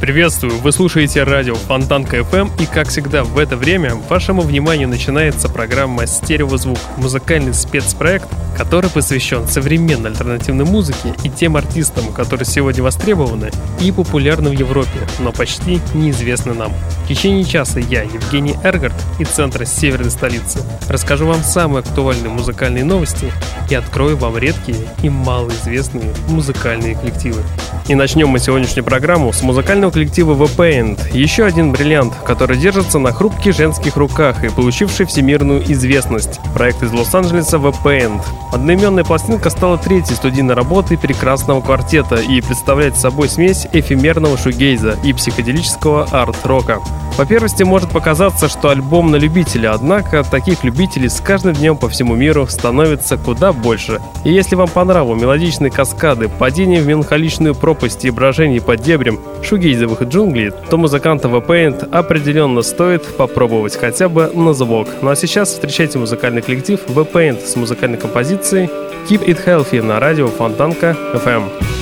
Приветствую! Вы слушаете радио Фонтанка FM и, как всегда, в это время вашему вниманию начинается программа «Стереозвук» — музыкальный спецпроект, который посвящен современной альтернативной музыке и тем артистам, которые сегодня востребованы и популярны в Европе, но почти неизвестны нам. В течение часа я, Евгений Эргард, из центра северной столицы, расскажу вам самые актуальные музыкальные новости и открою вам редкие и малоизвестные музыкальные коллективы. И начнем мы сегодняшнюю программу с музыкального коллектива The Paint. Еще один бриллиант, который держится на хрупких женских руках и получивший всемирную известность. Проект из Лос-Анджелеса The Paint. Одноименная пластинка стала третьей студийной работой прекрасного квартета и представляет собой смесь эфемерного шугейза и психоделического арт-рока. По первости может показаться, что альбом на любителя, однако таких любителей с каждым днем по всему миру становится куда больше. И если вам по мелодичные каскады, падение в меланхоличную пропасть и брожение под дебрем шугейзовых джунглей, то музыканта в Paint определенно стоит попробовать хотя бы на звук. Ну а сейчас встречайте музыкальный коллектив в Paint с музыкальной композицией Keep It Healthy на радио Фонтанка FM.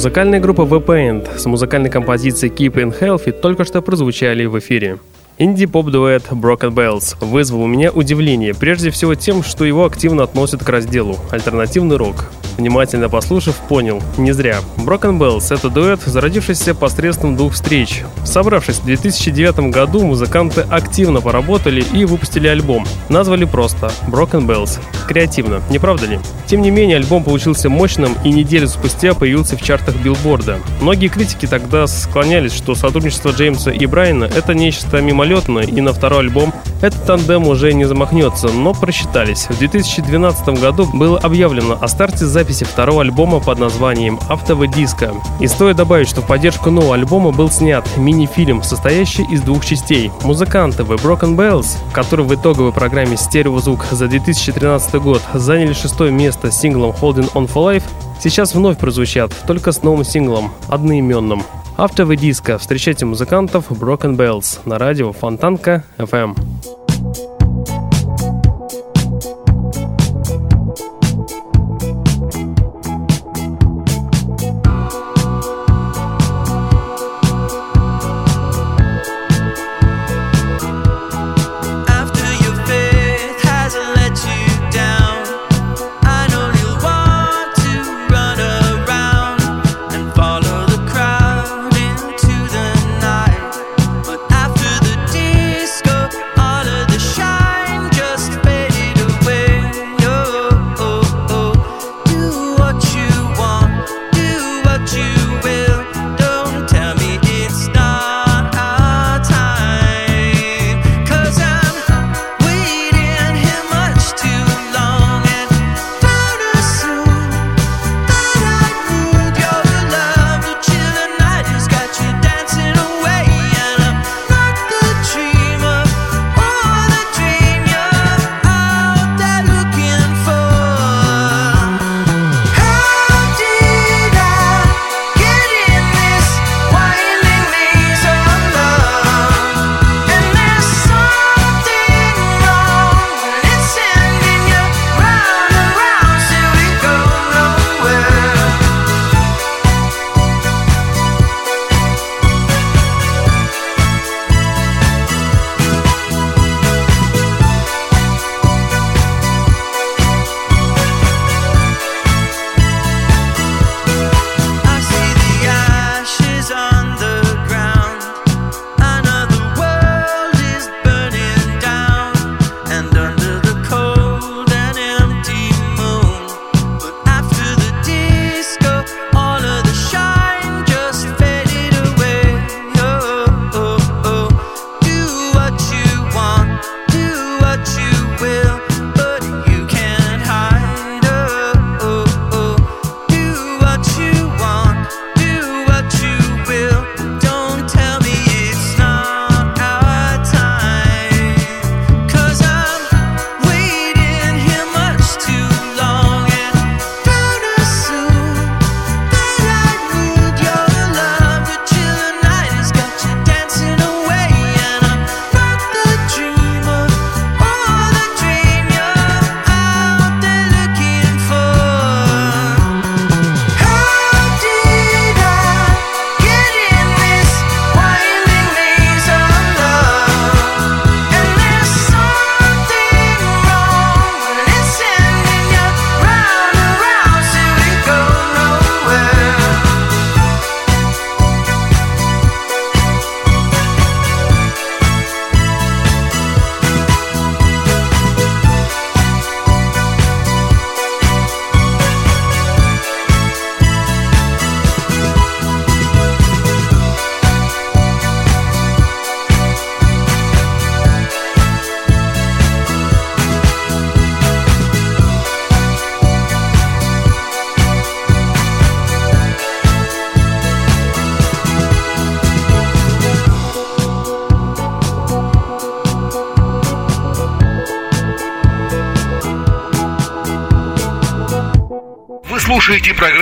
Музыкальная группа The Paint с музыкальной композицией Keep in Healthy только что прозвучали в эфире. Инди-поп-дуэт Broken Bells вызвал у меня удивление, прежде всего тем, что его активно относят к разделу «Альтернативный рок». Внимательно послушав, понял, не зря. Broken Bells — это дуэт, зародившийся посредством двух встреч. Собравшись в 2009 году, музыканты активно поработали и выпустили альбом. Назвали просто Broken Bells. Креативно, не правда ли? Тем не менее, альбом получился мощным и неделю спустя появился в чартах билборда. Многие критики тогда склонялись, что сотрудничество Джеймса и Брайана — это нечто мимолетное, и на второй альбом этот тандем уже не замахнется, но просчитались. В 2012 году было объявлено о старте записи второго альбома под названием «Автовый диско». И стоит добавить, что в поддержку нового альбома был снят мини-фильм, состоящий из двух частей. Музыканты The Broken Bells, которые в итоговой программе «Стереозвук» за 2013 год заняли шестое место с синглом «Holding On For Life», сейчас вновь прозвучат, только с новым синглом, одноименным. Автовый диско. Встречайте музыкантов Broken Bells на радио Фонтанка FM.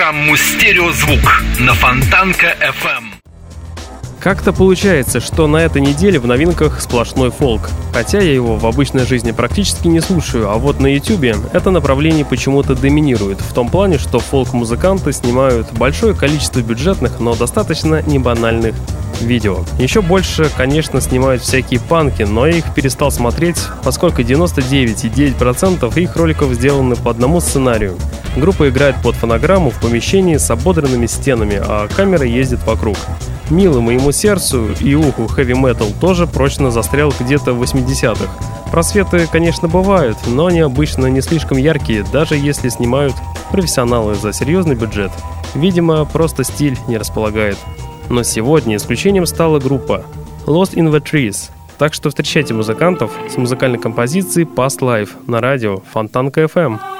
Программу «Стереозвук» на Фонтанка FM. Как-то получается, что на этой неделе в новинках сплошной фолк. Хотя я его в обычной жизни практически не слушаю, а вот на ютюбе это направление почему-то доминирует. В том плане, что фолк-музыканты снимают большое количество бюджетных, но достаточно небанальных видео. Еще больше, конечно, снимают всякие панки, но я их перестал смотреть, поскольку 99,9% их роликов сделаны по одному сценарию. Группа играет под фонограмму в помещении с ободранными стенами, а камера ездит вокруг. Милый моему сердцу и уху хэви метал тоже прочно застрял где-то в 80-х. Просветы, конечно, бывают, но они обычно не слишком яркие, даже если снимают профессионалы за серьезный бюджет. Видимо, просто стиль не располагает. Но сегодня исключением стала группа Lost in the Trees. Так что встречайте музыкантов с музыкальной композицией Past Life на радио Фонтанка FM.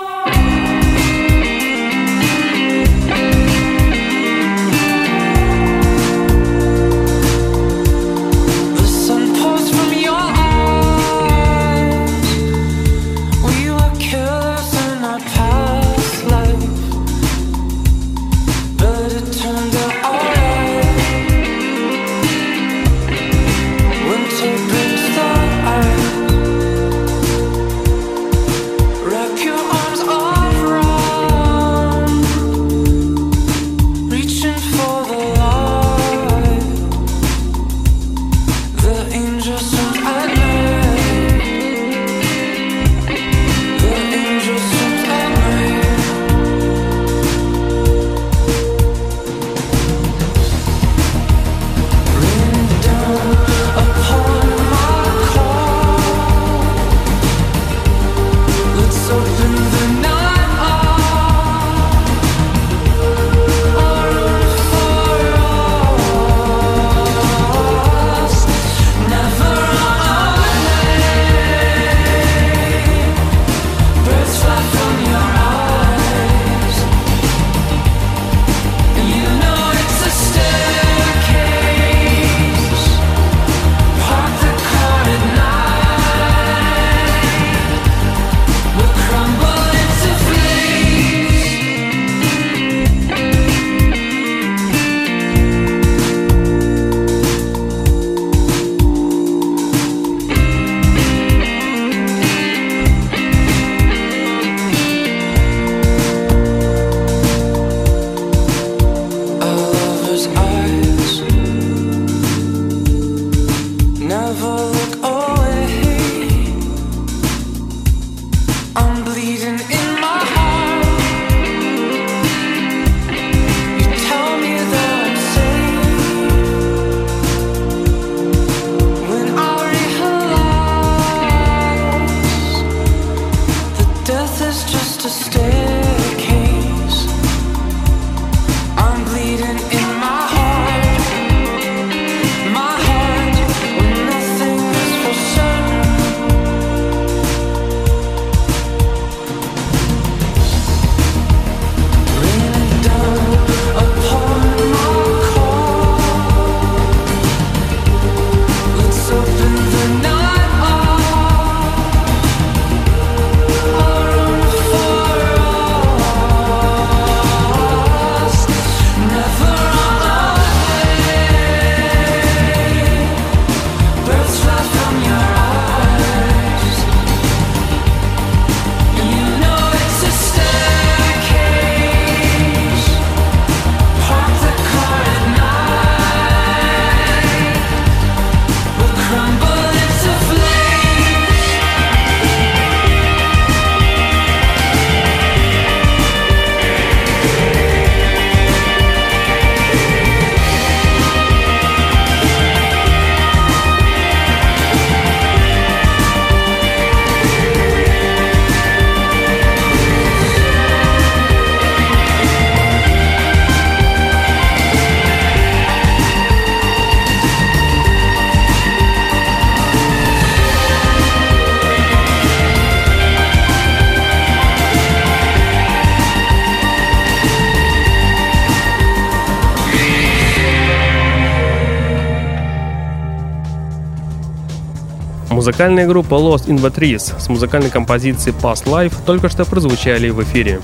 Музыкальная группа Lost in the Trees с музыкальной композицией Past Life только что прозвучали в эфире.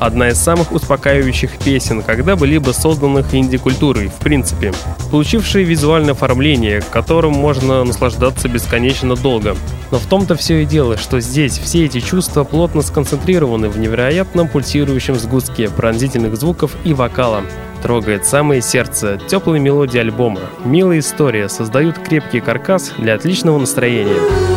Одна из самых успокаивающих песен, когда-либо созданных инди-культурой, в принципе. Получившие визуальное оформление, которым можно наслаждаться бесконечно долго. Но в том-то все и дело, что здесь все эти чувства плотно сконцентрированы в невероятном пульсирующем сгустке пронзительных звуков и вокала. Трогает самое сердце, теплые мелодии альбома, милая история создают крепкий каркас для отличного настроения.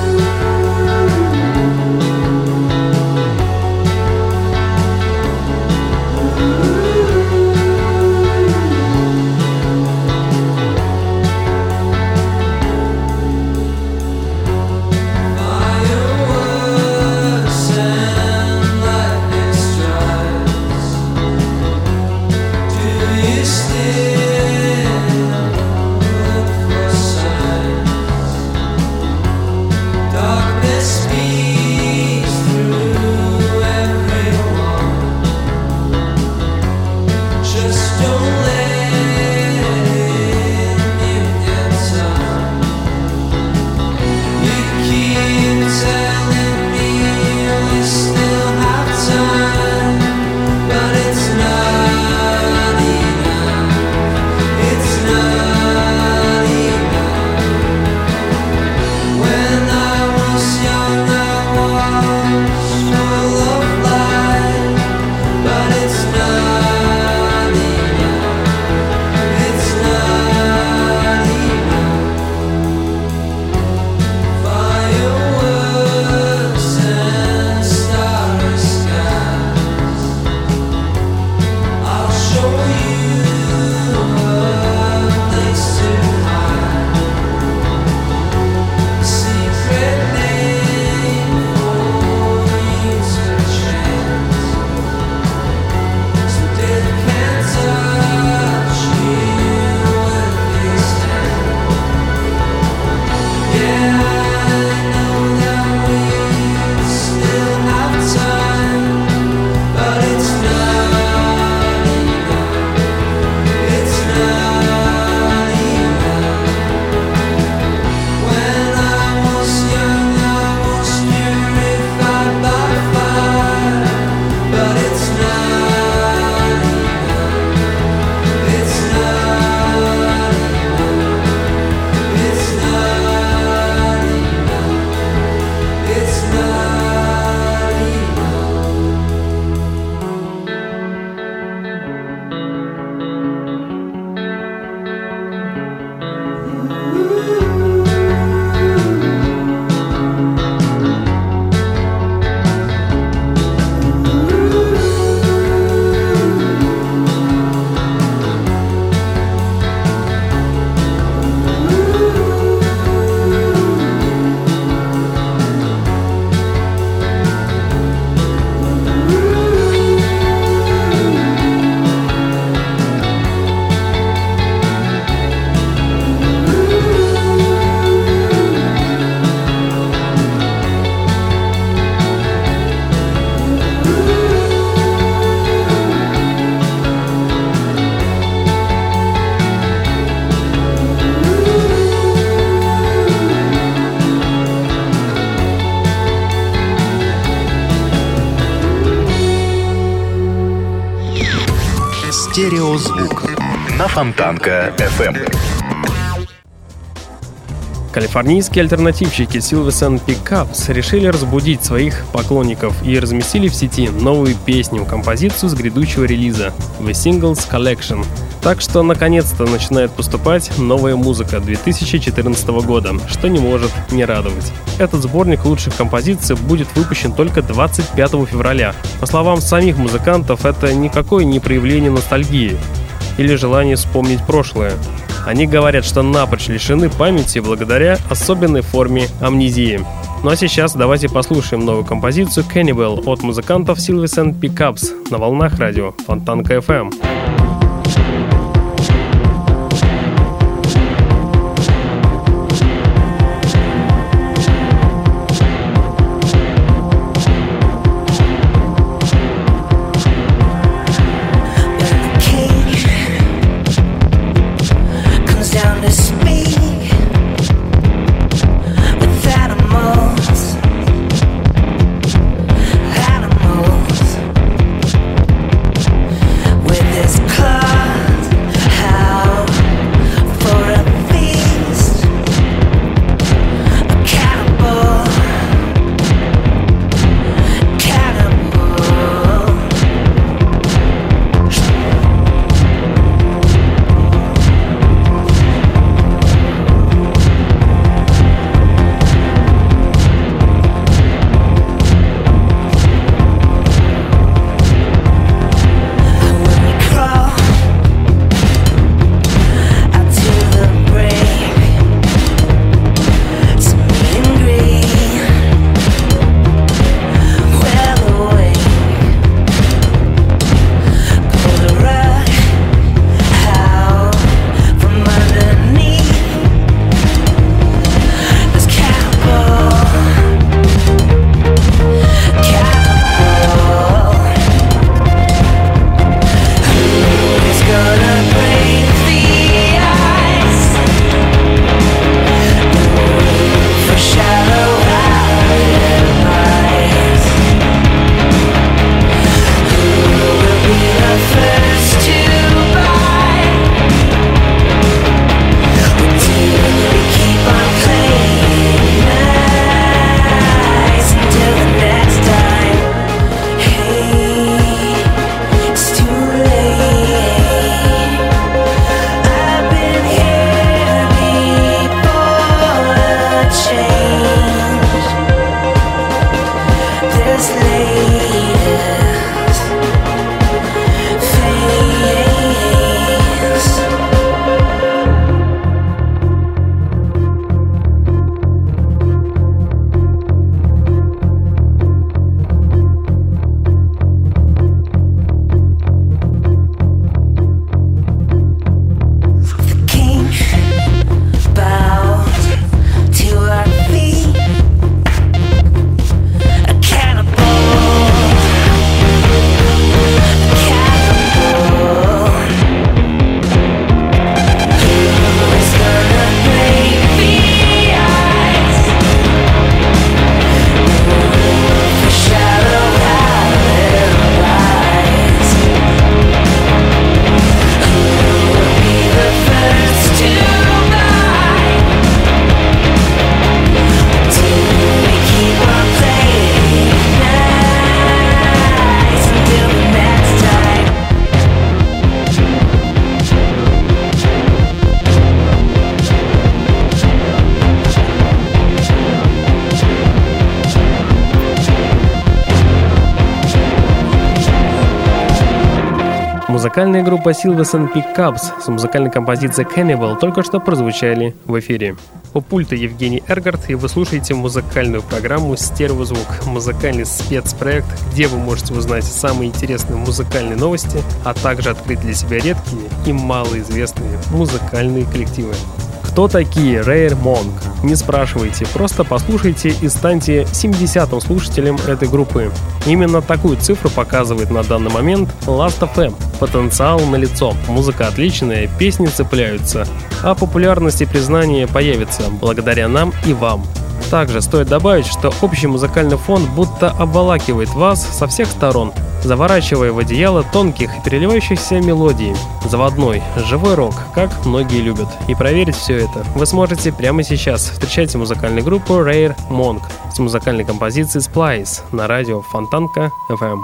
Фонтанка FM. Калифорнийские альтернативщики Silverson Pickups решили разбудить своих поклонников и разместили в сети новую песню, композицию с грядущего релиза The Singles Collection. Так что наконец-то начинает поступать новая музыка 2014 года, что не может не радовать. Этот сборник лучших композиций будет выпущен только 25 февраля. По словам самих музыкантов, это никакое не проявление ностальгии или желание вспомнить прошлое. Они говорят, что напрочь лишены памяти благодаря особенной форме амнезии. Ну а сейчас давайте послушаем новую композицию Cannibal от музыкантов Silverson Pickups на волнах радио Фонтанка FM. Группа Silvers and Pickups с музыкальной композицией Cannibal только что прозвучали в эфире. У пульта Евгений Эргард, и вы слушаете музыкальную программу «Стереозвук» — музыкальный спецпроект, где вы можете узнать самые интересные музыкальные новости, а также открыть для себя редкие и малоизвестные музыкальные коллективы. Кто такие Rare Monk? Не спрашивайте, просто послушайте и станьте 70-м слушателем этой группы. Именно такую цифру показывает на данный момент Last.fm. Потенциал налицо, музыка отличная, песни цепляются, а популярность и признание появится благодаря нам и вам. Также стоит добавить, что общий музыкальный фон будто обволакивает вас со всех сторон, заворачивая в одеяло тонких и переливающихся мелодий. Заводной, живой рок, как многие любят. И проверить все это вы сможете прямо сейчас. Встречайте музыкальную группу Rare Monk с музыкальной композицией Splice на радио Фонтанка FM.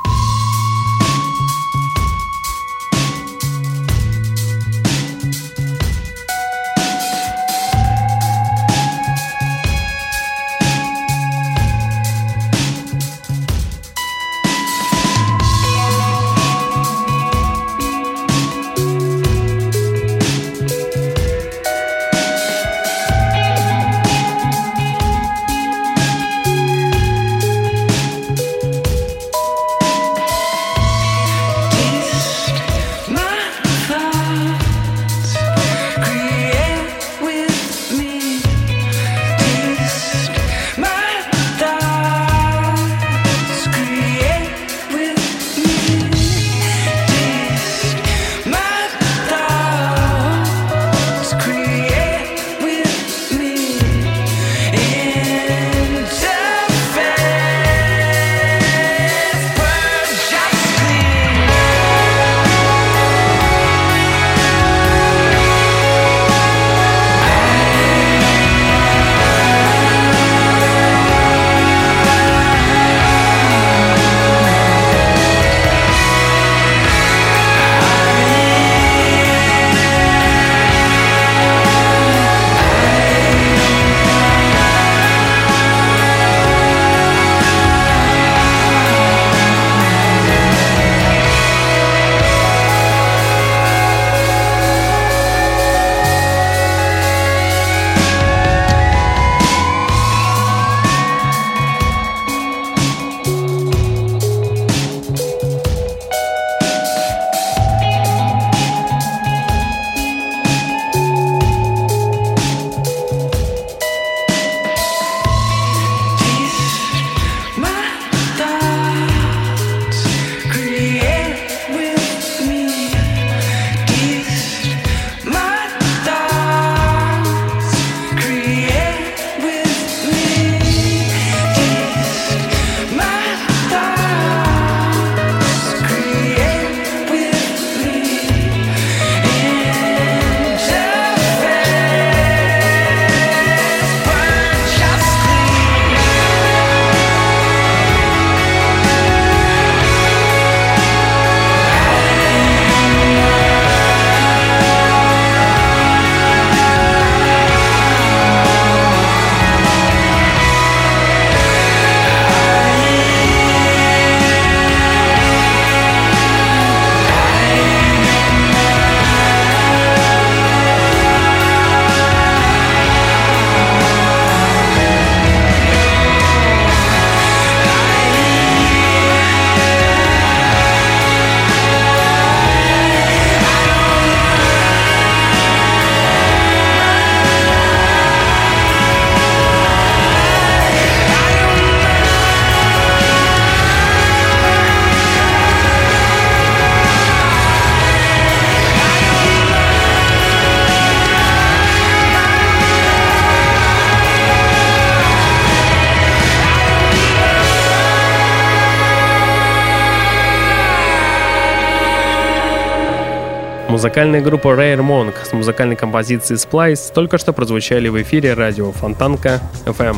Музыкальная группа Rare Monk с музыкальной композицией Splice только что прозвучали в эфире радио Фонтанка FM.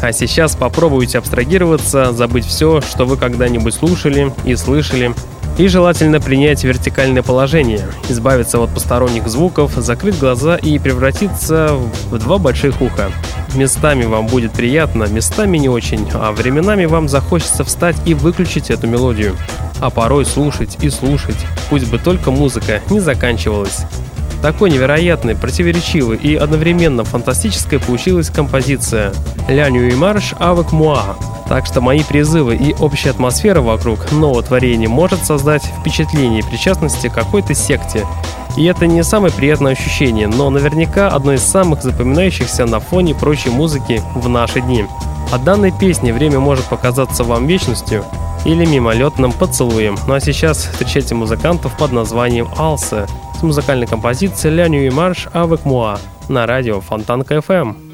А сейчас попробуйте абстрагироваться, забыть все, что вы когда-нибудь слушали и слышали, и желательно принять вертикальное положение, избавиться от посторонних звуков, закрыть глаза и превратиться в два больших уха. Местами вам будет приятно, местами не очень, а временами вам захочется встать и выключить эту мелодию. А порой слушать и слушать, пусть бы только музыка не заканчивалась. Такой невероятной, противоречивой и одновременно фантастической получилась композиция «Ля Нюи Марш Авек Муа». Так что мои призывы и общая атмосфера вокруг нового творения может создать впечатление причастности к какой-то секте. И это не самое приятное ощущение, но наверняка одно из самых запоминающихся на фоне прочей музыки в наши дни. От данной песни время может показаться вам вечностью или мимолетным поцелуем. Ну а сейчас встречайте музыкантов под названием «Алсе» с музыкальной композицией «Ля Нюи Марш Авек Муа» на радио Фонтанка FM.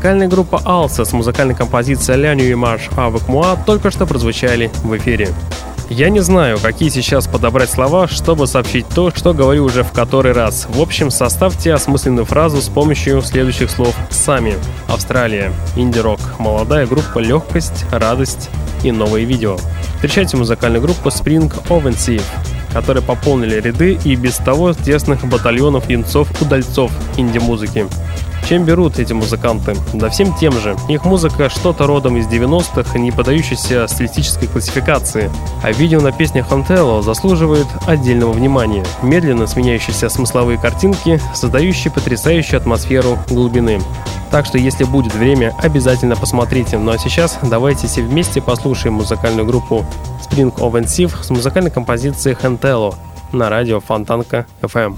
Музыкальная группа Alsa с музыкальной композицией «La Nuit Marche avec moi» только что прозвучали в эфире. Я не знаю, какие сейчас подобрать слова, чтобы сообщить то, что говорю уже в который раз. В общем, составьте осмысленную фразу с помощью следующих слов сами. Австралия, инди-рок, молодая группа «Легкость», «Радость» и новые видео. Встречайте музыкальную группу Spring Offensive, которые пополнили ряды и без того тесных батальонов юнцов-удальцов инди-музыки. Чем берут эти музыканты? Да всем тем же. Их музыка что-то родом из 90-х, не поддающаяся стилистической классификации. А видео на песнях Антелло заслуживает отдельного внимания. Медленно сменяющиеся смысловые картинки, создающие потрясающую атмосферу глубины. Так что, если будет время, обязательно посмотрите. Ну а сейчас давайте все вместе послушаем музыкальную группу Spring Offensive с музыкальной композицией Хантелло на радио Фонтанка FM.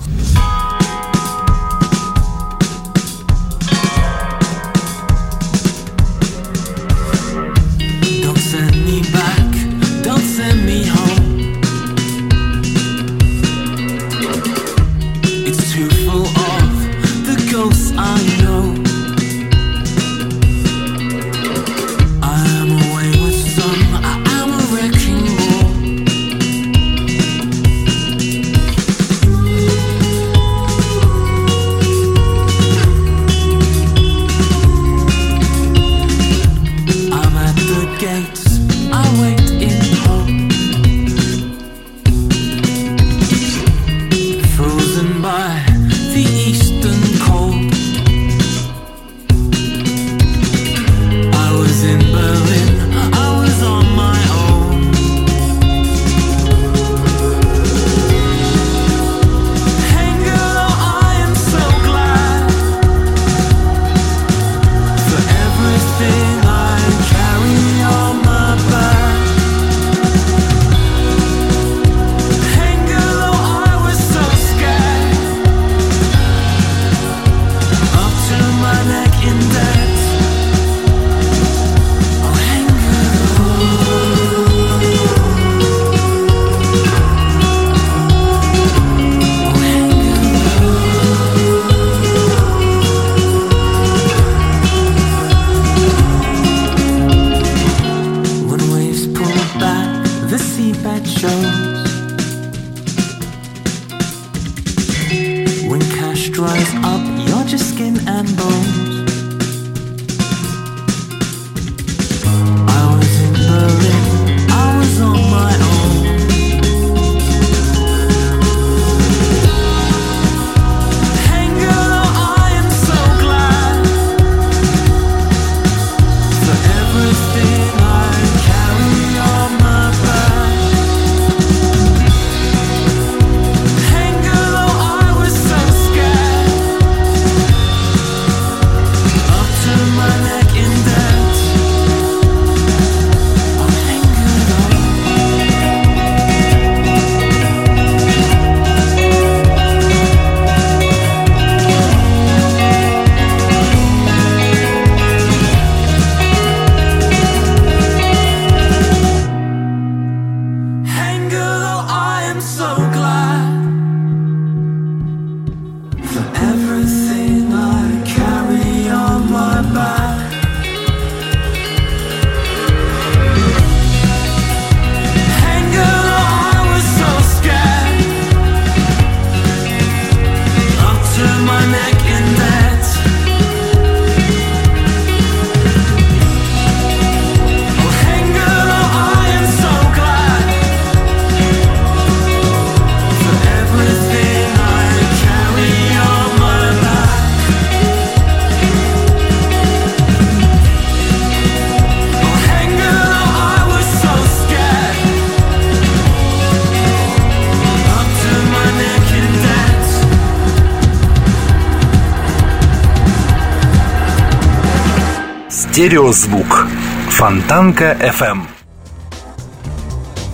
Стереозвук. Фонтанка FM.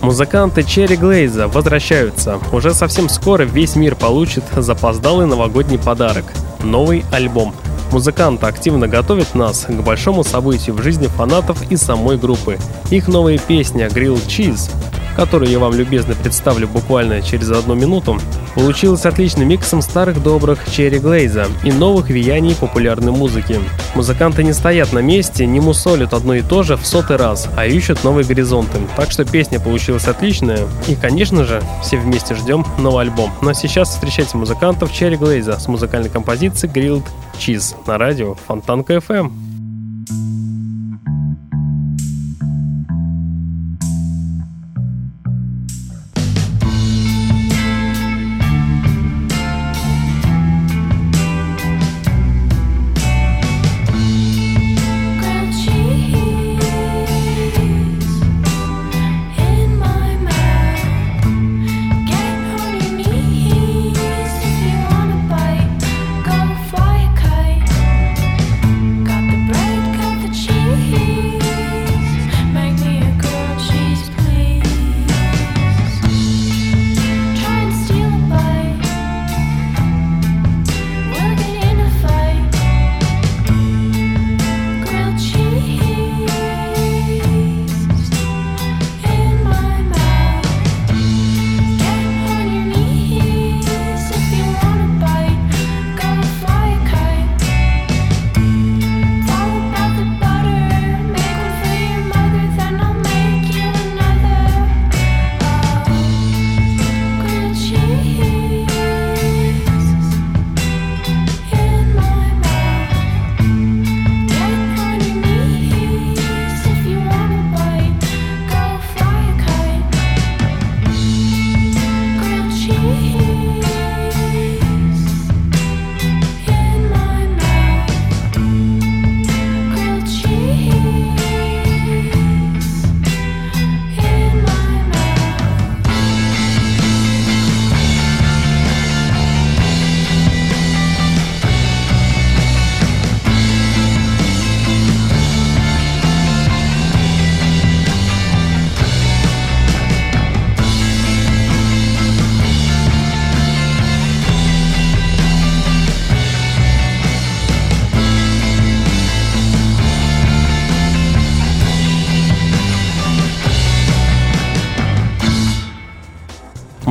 Музыканты Черри Глейза возвращаются. Уже совсем скоро весь мир получит запоздалый новогодний подарок – новый альбом. Музыканты активно готовят нас к большому событию в жизни фанатов и самой группы. Их новая песня «Grilled Cheese», которую я вам любезно представлю буквально через одну минуту, Получилось отличным миксом старых добрых Черри Глейза и новых веяний популярной музыки. Музыканты не стоят на месте, не мусолят одно и то же в сотый раз, а ищут новые горизонты. Так что песня получилась отличная. И, конечно же, все вместе ждем новый альбом. Ну а сейчас встречайте музыкантов Черри Глейза с музыкальной композицией Grilled Cheese на радио Фонтанка FM.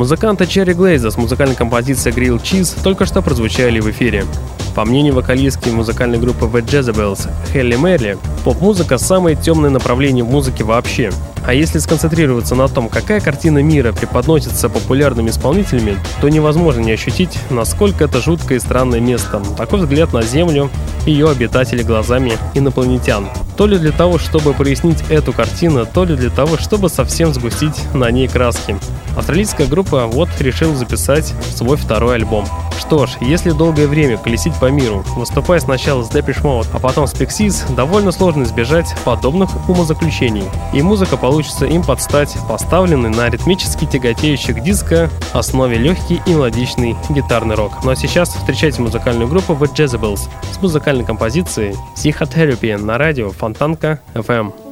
Музыканты Черри Глейза с музыкальной композицией Grill Cheese только что прозвучали в эфире. По мнению вокалистки музыкальной группы The Jezebels Хелли Мэри, поп-музыка – самое темное направление в музыке вообще. А если сконцентрироваться на том, какая картина мира преподносится популярными исполнителями, то невозможно не ощутить, насколько это жуткое и странное место. Такой взгляд на Землю ее обитателей глазами инопланетян. То ли для того, чтобы прояснить эту картину, то ли для того, чтобы совсем сгустить на ней краски. Австралийская группа вот решила записать свой второй альбом. Что ж, если долгое время колесить по миру, выступая сначала с Depeche Mode, а потом с Pixies, довольно сложно избежать подобных умозаключений. И музыка получится им под стать поставленной на ритмически тяготеющий к диско основе легкий и мелодичный гитарный рок. Ну а сейчас встречайте музыкальную группу The Jezebels с музыкальной композицией Psychotherapy на радио Фонтанка FM.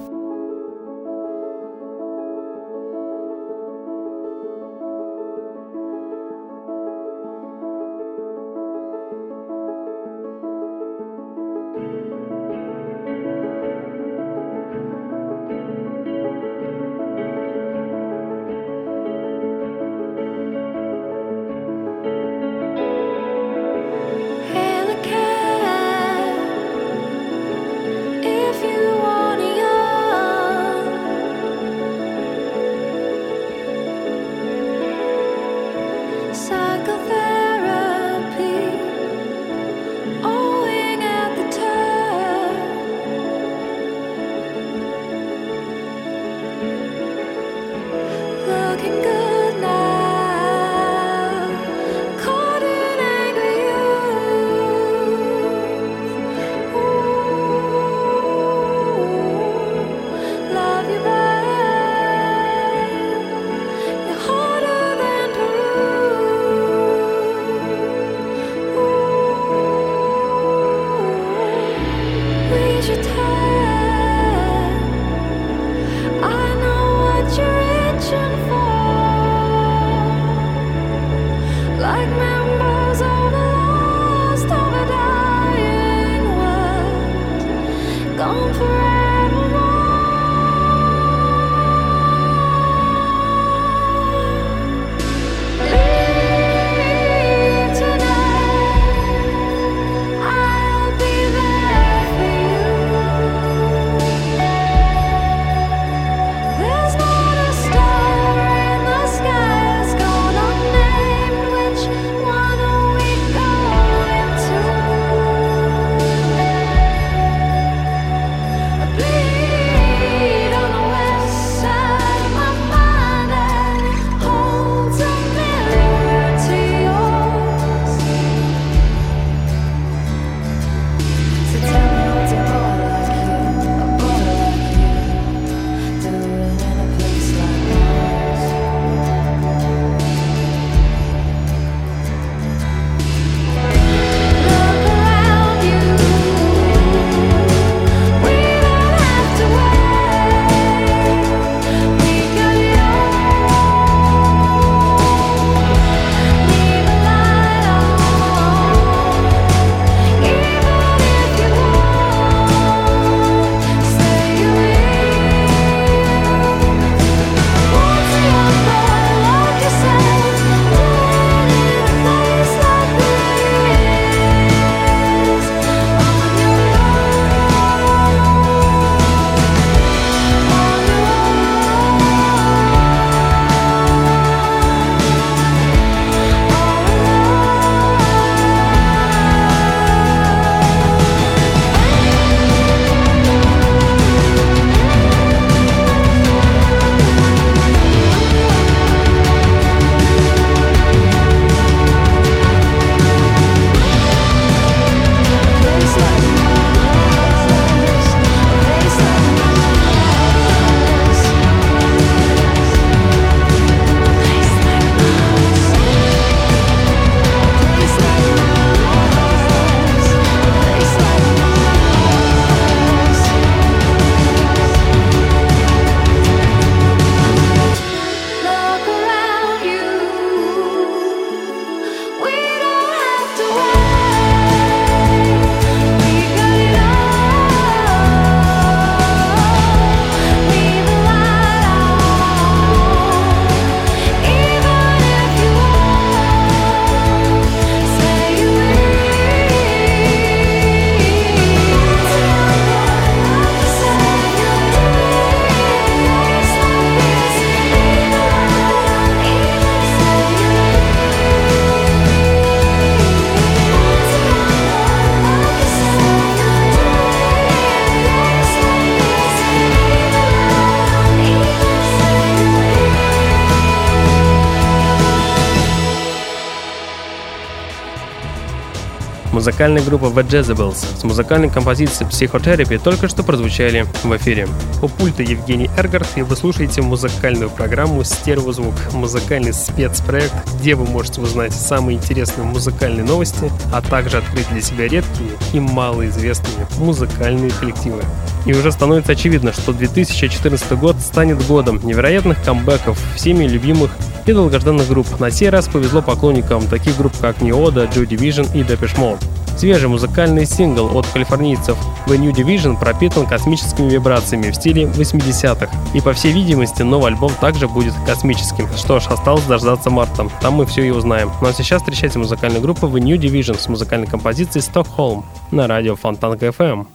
Музыкальная группа The Jezebels с музыкальной композицией Psychotherapy только что прозвучали в эфире. У пульта Евгений Эргард, и вы слушаете музыкальную программу «Стереозвук», музыкальный спецпроект, где вы можете узнать самые интересные музыкальные новости, а также открыть для себя редкие и малоизвестные музыкальные коллективы. И уже становится очевидно, что 2014 год станет годом невероятных камбэков всеми любимых и долгожданных групп. На сей раз повезло поклонникам таких групп, как Неода, Joy Division и Depeche Mode. Свежий музыкальный сингл от калифорнийцев The New Division пропитан космическими вибрациями в стиле 80-х. И по всей видимости, новый альбом также будет космическим. Что ж, осталось дождаться марта. Там мы все и узнаем. Ну а сейчас встречайте музыкальную группу The New Division с музыкальной композицией Stockholm на радио Фонтанка FM.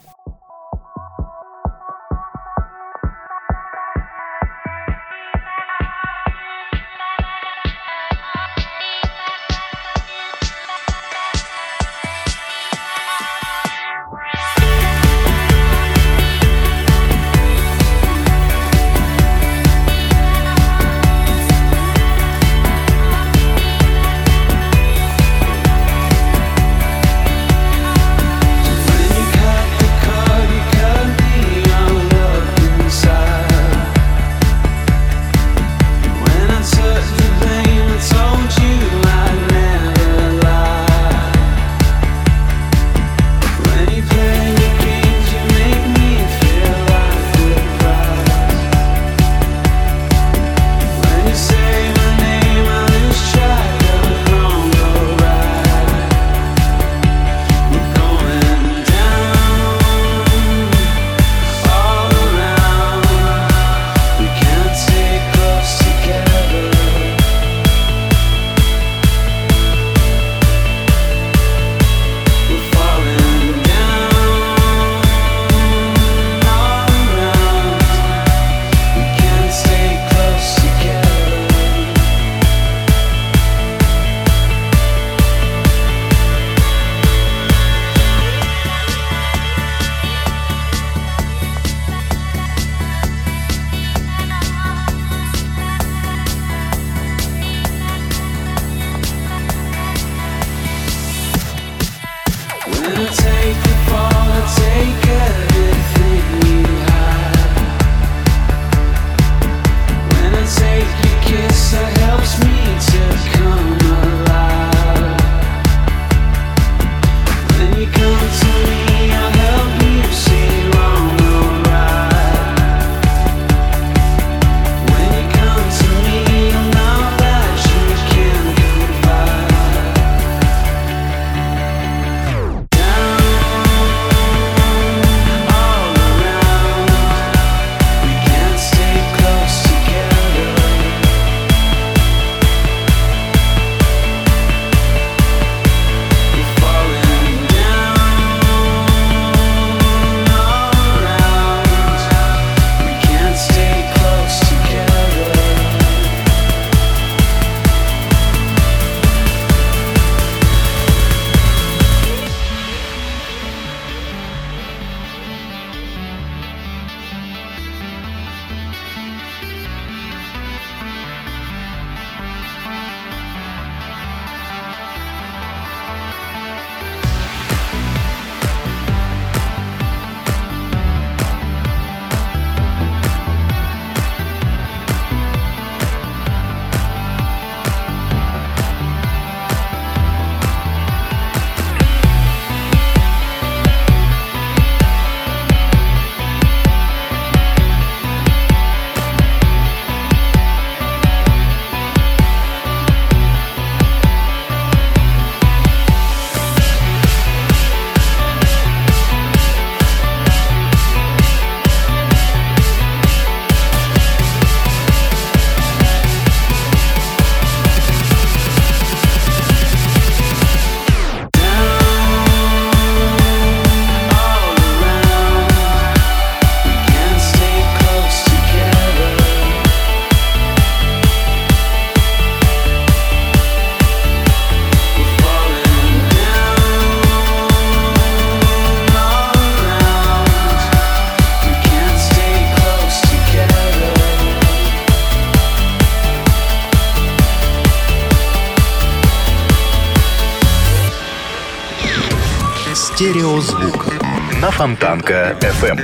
Фонтанка FM.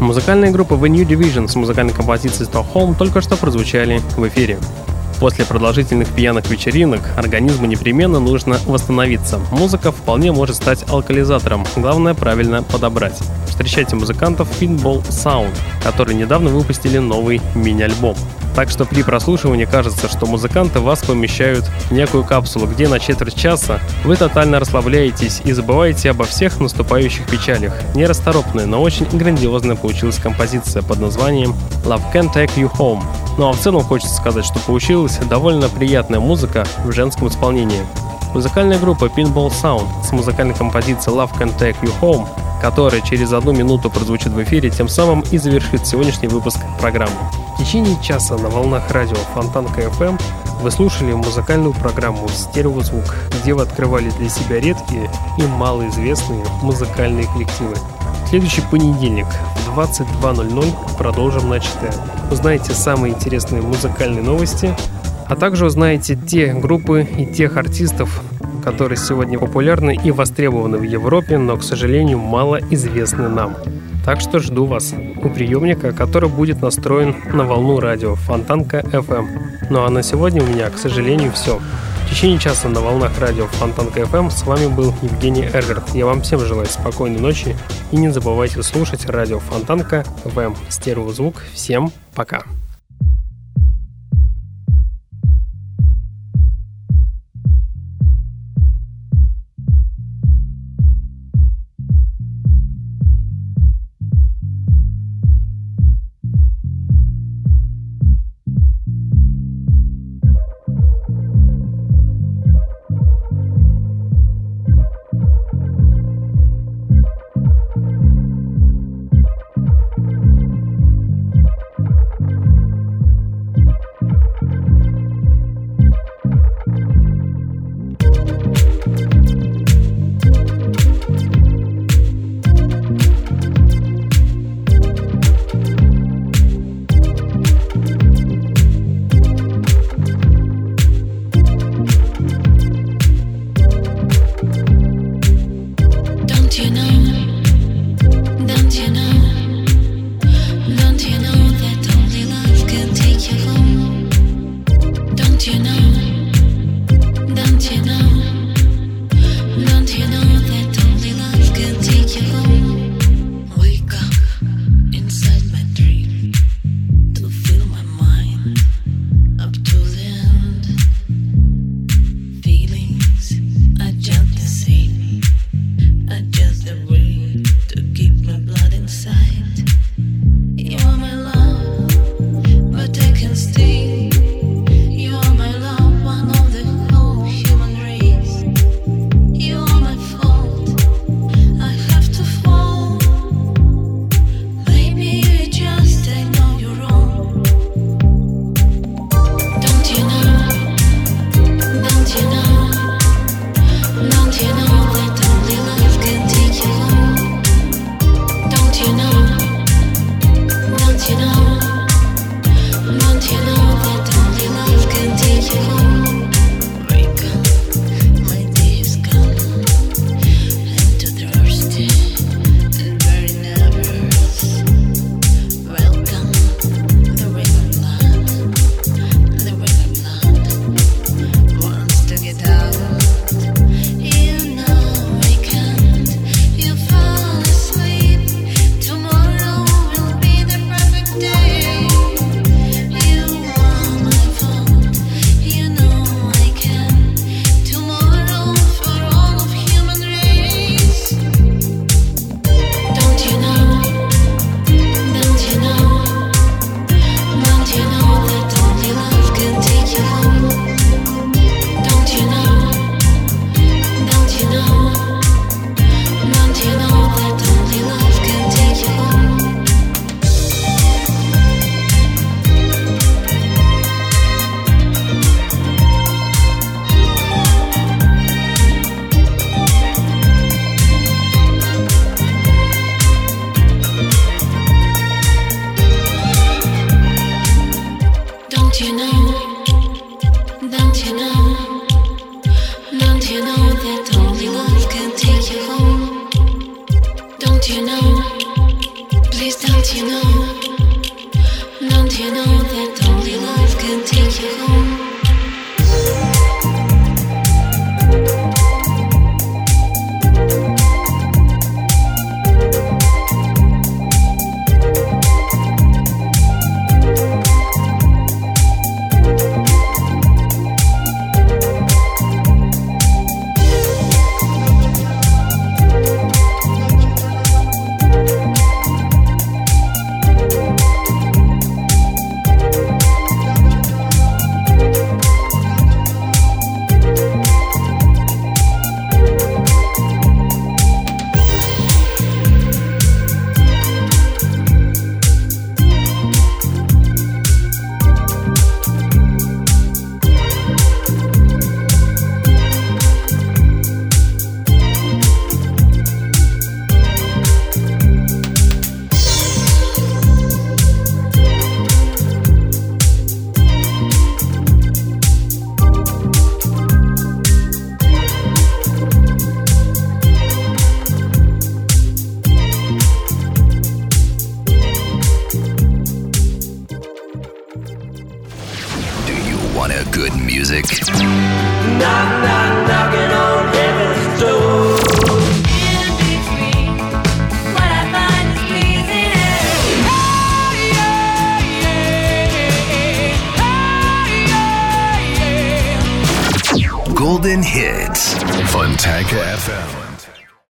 Музыкальная группа The New Division с музыкальной композицией Stockholm только что прозвучали в эфире. После продолжительных пьяных вечеринок организму непременно нужно восстановиться. Музыка вполне может стать алкализатором, главное правильно подобрать. Встречайте музыкантов Pinball Sound, которые недавно выпустили новый мини-альбом. Так что при прослушивании кажется, что музыканты вас помещают в некую капсулу, где на четверть часа вы тотально расслабляетесь и забываете обо всех наступающих печалях. Нерасторопная, но очень грандиозная получилась композиция под названием Love Can Take You Home. Ну а в целом хочется сказать, что получилась довольно приятная музыка в женском исполнении. Музыкальная группа Pinball Sound с музыкальной композицией Love Can Take You Home, которая через одну минуту прозвучит в эфире, тем самым и завершит сегодняшний выпуск программы. В течение часа на волнах радио Фонтанка FM вы слушали музыкальную программу «Стереозвук», где вы открывали для себя редкие и малоизвестные музыкальные коллективы. Следующий понедельник в 22.00 продолжим начатое. Узнаете самые интересные музыкальные новости, а также узнаете те группы и тех артистов, которые сегодня популярны и востребованы в Европе, но, к сожалению, мало известны нам. Так что жду вас у приемника, который будет настроен на волну радио Фонтанка FM. Ну а на сегодня у меня, к сожалению, все. В течение часа на волнах радио Фонтанка FM с вами был Евгений Эргард. Я вам всем желаю спокойной ночи и не забывайте слушать радио Фонтанка FM. Стереозвук. Всем пока.